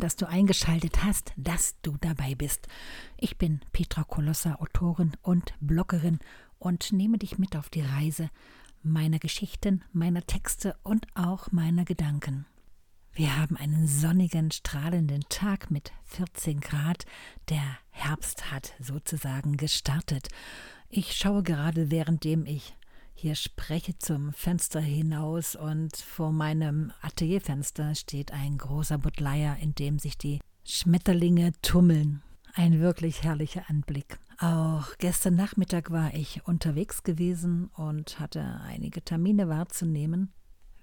dass du eingeschaltet hast, dass du dabei bist. Ich bin Petra Kolossa, Autorin und Bloggerin und nehme dich mit auf die Reise meiner Geschichten, meiner Texte und auch meiner Gedanken. Wir haben einen sonnigen, strahlenden Tag mit 14 Grad. Der Herbst hat sozusagen gestartet. Ich schaue gerade, währenddem ich hier spreche zum Fenster hinaus und vor meinem Atelierfenster steht ein großer Buttleier, in dem sich die Schmetterlinge tummeln. Ein wirklich herrlicher Anblick. Auch gestern Nachmittag war ich unterwegs gewesen und hatte einige Termine wahrzunehmen.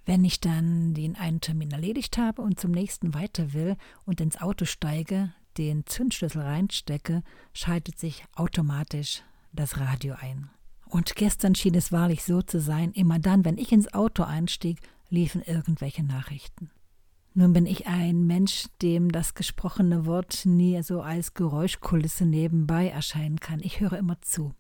Wenn ich dann den einen Termin erledigt habe und zum nächsten weiter will und ins Auto steige, den Zündschlüssel reinstecke, schaltet sich automatisch das Radio ein. Und gestern schien es wahrlich so zu sein, immer dann, wenn ich ins Auto einstieg, liefen irgendwelche Nachrichten. Nun bin ich ein Mensch, dem das gesprochene Wort nie so als Geräuschkulisse nebenbei erscheinen kann. Ich höre immer zu.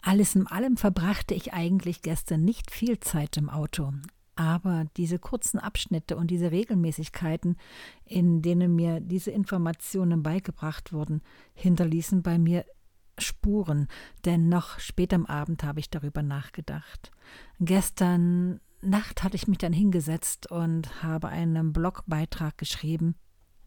Alles in allem verbrachte ich eigentlich gestern nicht viel Zeit im Auto, aber diese kurzen Abschnitte und diese Regelmäßigkeiten, in denen mir diese Informationen beigebracht wurden, hinterließen bei mir Spuren, denn noch spät am Abend habe ich darüber nachgedacht. Gestern Nacht hatte ich mich dann hingesetzt und habe einen Blogbeitrag geschrieben,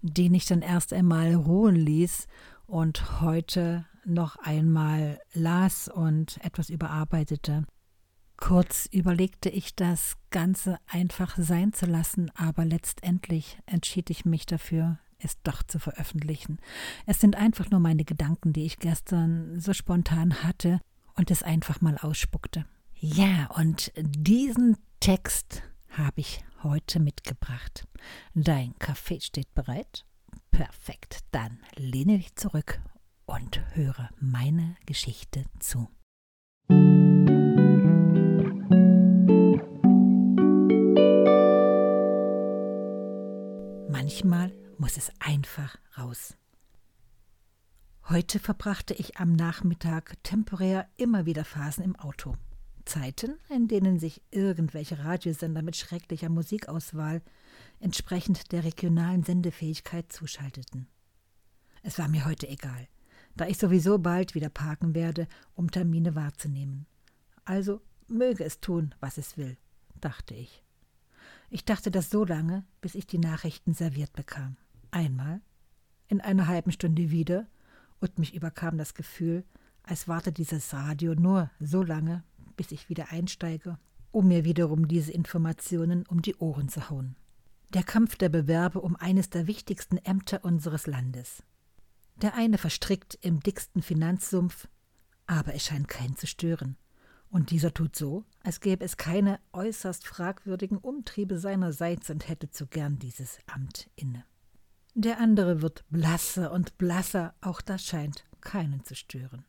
den ich dann erst einmal ruhen ließ und heute noch einmal las und etwas überarbeitete. Kurz überlegte ich das Ganze einfach sein zu lassen, aber letztendlich entschied ich mich dafür, es doch zu veröffentlichen. Es sind einfach nur meine Gedanken, die ich gestern so spontan hatte und es einfach mal ausspuckte. Ja, und diesen Text habe ich heute mitgebracht. Dein Kaffee steht bereit? Perfekt, dann lehne dich zurück und höre meine Geschichte zu. Manchmal muss es einfach raus. Heute verbrachte ich am Nachmittag temporär immer wieder Phasen im Auto. Zeiten, in denen sich irgendwelche Radiosender mit schrecklicher Musikauswahl entsprechend der regionalen Sendefähigkeit zuschalteten. Es war mir heute egal, da ich sowieso bald wieder parken werde, um Termine wahrzunehmen. Also möge es tun, was es will, dachte ich. Ich dachte das so lange, bis ich die Nachrichten serviert bekam. Einmal, in einer halben Stunde wieder, und mich überkam das Gefühl, als warte dieses Radio nur so lange, bis ich wieder einsteige, um mir wiederum diese Informationen um die Ohren zu hauen. Der Kampf der Bewerbe um eines der wichtigsten Ämter unseres Landes. Der eine verstrickt im dicksten Finanzsumpf, aber es scheint keinen zu stören. Und dieser tut so, als gäbe es keine äußerst fragwürdigen Umtriebe seinerseits und hätte zu gern dieses Amt inne. Der andere wird blasser und blasser, auch das scheint keinen zu stören.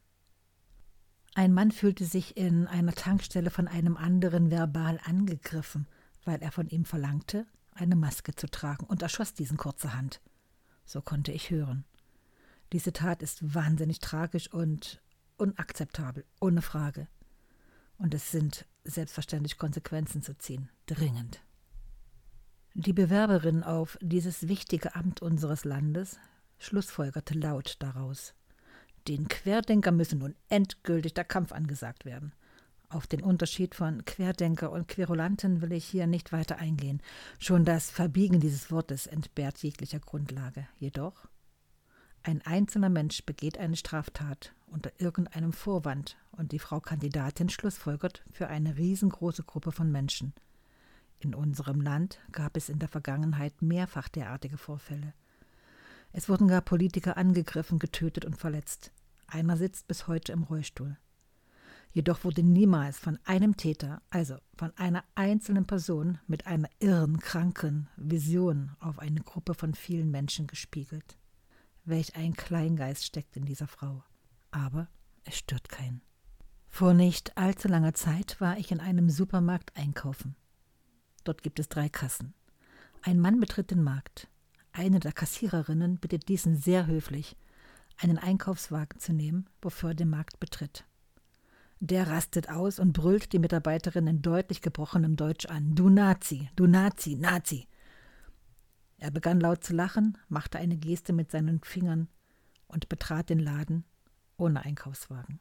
Ein Mann fühlte sich in einer Tankstelle von einem anderen verbal angegriffen, weil er von ihm verlangte, eine Maske zu tragen, und erschoss diesen kurzerhand. So konnte ich hören. Diese Tat ist wahnsinnig tragisch und unakzeptabel, ohne Frage. Und es sind selbstverständlich Konsequenzen zu ziehen, dringend. Die Bewerberin auf dieses wichtige Amt unseres Landes schlussfolgerte laut daraus. Den Querdenker müsse nun endgültig der Kampf angesagt werden. Auf den Unterschied von Querdenker und Querulanten will ich hier nicht weiter eingehen. Schon das Verbiegen dieses Wortes entbehrt jeglicher Grundlage. Jedoch, ein einzelner Mensch begeht eine Straftat unter irgendeinem Vorwand und die Frau Kandidatin schlussfolgert für eine riesengroße Gruppe von Menschen – in unserem Land gab es in der Vergangenheit mehrfach derartige Vorfälle. Es wurden gar Politiker angegriffen, getötet und verletzt. Einer sitzt bis heute im Rollstuhl. Jedoch wurde niemals von einem Täter, also von einer einzelnen Person mit einer irren, kranken Vision auf eine Gruppe von vielen Menschen gespiegelt. Welch ein Kleingeist steckt in dieser Frau. Aber es stört keinen. Vor nicht allzu langer Zeit war ich in einem Supermarkt einkaufen. Dort gibt es drei Kassen. Ein Mann betritt den Markt. Eine der Kassiererinnen bittet diesen sehr höflich, einen Einkaufswagen zu nehmen, bevor er den Markt betritt. Der rastet aus und brüllt die Mitarbeiterin in deutlich gebrochenem Deutsch an. Du Nazi, du Nazi, Nazi. Er begann laut zu lachen, machte eine Geste mit seinen Fingern und betrat den Laden ohne Einkaufswagen.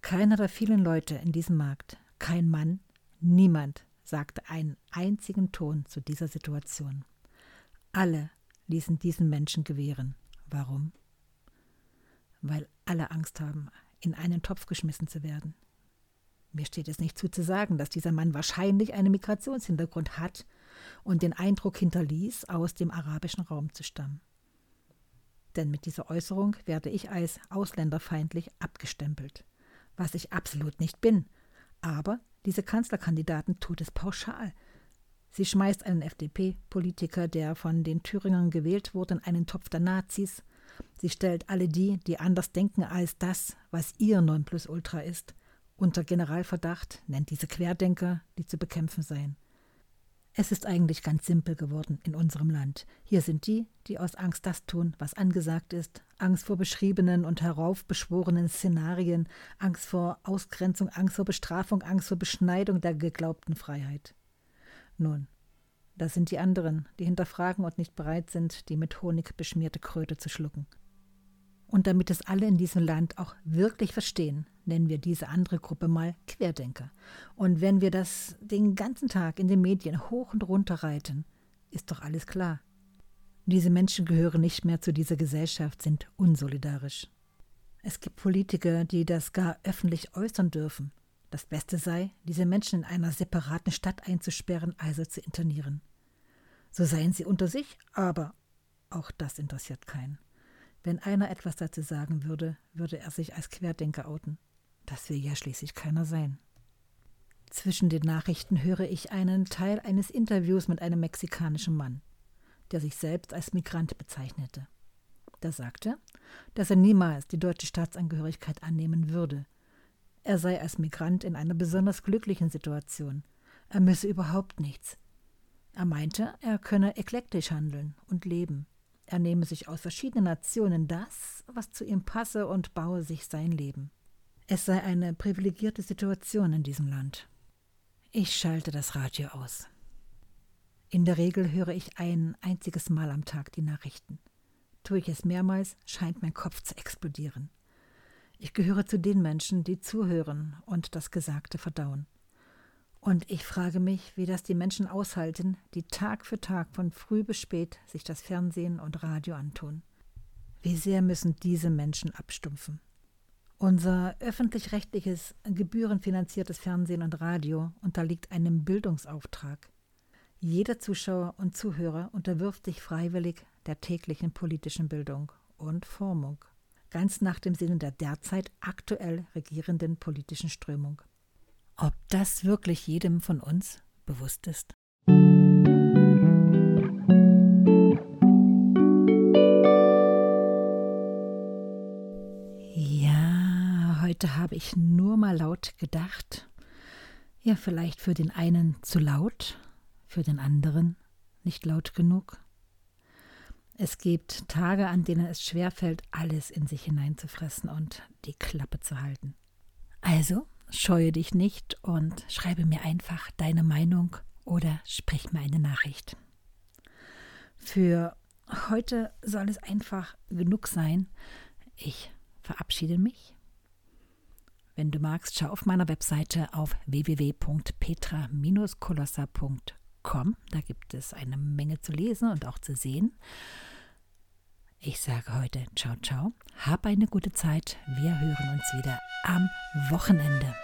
Keiner der vielen Leute in diesem Markt, kein Mann, niemand sagte einen einzigen Ton zu dieser Situation. Alle ließen diesen Menschen gewähren. Warum? Weil alle Angst haben, in einen Topf geschmissen zu werden. Mir steht es nicht zu zu sagen, dass dieser Mann wahrscheinlich einen Migrationshintergrund hat und den Eindruck hinterließ, aus dem arabischen Raum zu stammen. Denn mit dieser Äußerung werde ich als ausländerfeindlich abgestempelt, was ich absolut nicht bin. Aber diese Kanzlerkandidaten tut es pauschal. Sie schmeißt einen FDP-Politiker, der von den Thüringern gewählt wurde, in einen Topf der Nazis. Sie stellt alle die, die anders denken als das, was ihr Nonplusultra ist, unter Generalverdacht, nennt diese Querdenker, die zu bekämpfen seien. Es ist eigentlich ganz simpel geworden in unserem Land. Hier sind die, die aus Angst das tun, was angesagt ist, Angst vor beschriebenen und heraufbeschworenen Szenarien, Angst vor Ausgrenzung, Angst vor Bestrafung, Angst vor Beschneidung der geglaubten Freiheit. Nun, das sind die anderen, die hinterfragen und nicht bereit sind, die mit Honig beschmierte Kröte zu schlucken. Und damit es alle in diesem Land auch wirklich verstehen, nennen wir diese andere Gruppe mal Querdenker. Und wenn wir das den ganzen Tag in den Medien hoch und runter reiten, ist doch alles klar. Diese Menschen gehören nicht mehr zu dieser Gesellschaft, sind unsolidarisch. Es gibt Politiker, die das gar öffentlich äußern dürfen. Das Beste sei, diese Menschen in einer separaten Stadt einzusperren, also zu internieren. So seien sie unter sich, aber auch das interessiert keinen. Wenn einer etwas dazu sagen würde, würde er sich als Querdenker outen. Das will ja schließlich keiner sein. Zwischen den Nachrichten höre ich einen Teil eines Interviews mit einem mexikanischen Mann, der sich selbst als Migrant bezeichnete. Der sagte, dass er niemals die deutsche Staatsangehörigkeit annehmen würde. Er sei als Migrant in einer besonders glücklichen Situation. Er müsse überhaupt nichts. Er meinte, er könne eklektisch handeln und leben. Er nehme sich aus verschiedenen Nationen das, was zu ihm passe, und baue sich sein Leben. Es sei eine privilegierte Situation in diesem Land. Ich schalte das Radio aus. In der Regel höre ich ein einziges Mal am Tag die Nachrichten. Tue ich es mehrmals, scheint mein Kopf zu explodieren. Ich gehöre zu den Menschen, die zuhören und das Gesagte verdauen. Und ich frage mich, wie das die Menschen aushalten, die Tag für Tag von früh bis spät sich das Fernsehen und Radio antun. Wie sehr müssen diese Menschen abstumpfen? Unser öffentlich-rechtliches, gebührenfinanziertes Fernsehen und Radio unterliegt einem Bildungsauftrag. Jeder Zuschauer und Zuhörer unterwirft sich freiwillig der täglichen politischen Bildung und Formung, ganz nach dem Sinne der derzeit aktuell regierenden politischen Strömung. Ob das wirklich jedem von uns bewusst ist? Ja, heute habe ich nur mal laut gedacht. Ja, vielleicht für den einen zu laut, für den anderen nicht laut genug. Es gibt Tage, an denen es schwerfällt, alles in sich hineinzufressen und die Klappe zu halten. Also scheue dich nicht und schreibe mir einfach deine Meinung oder sprich mir eine Nachricht. Für heute soll es einfach genug sein. Ich verabschiede mich. Wenn du magst, schau auf meiner Webseite auf www.petra-kolossa.com. Da gibt es eine Menge zu lesen und auch zu sehen. Ich sage heute ciao, ciao. Hab eine gute Zeit. Wir hören uns wieder am Wochenende.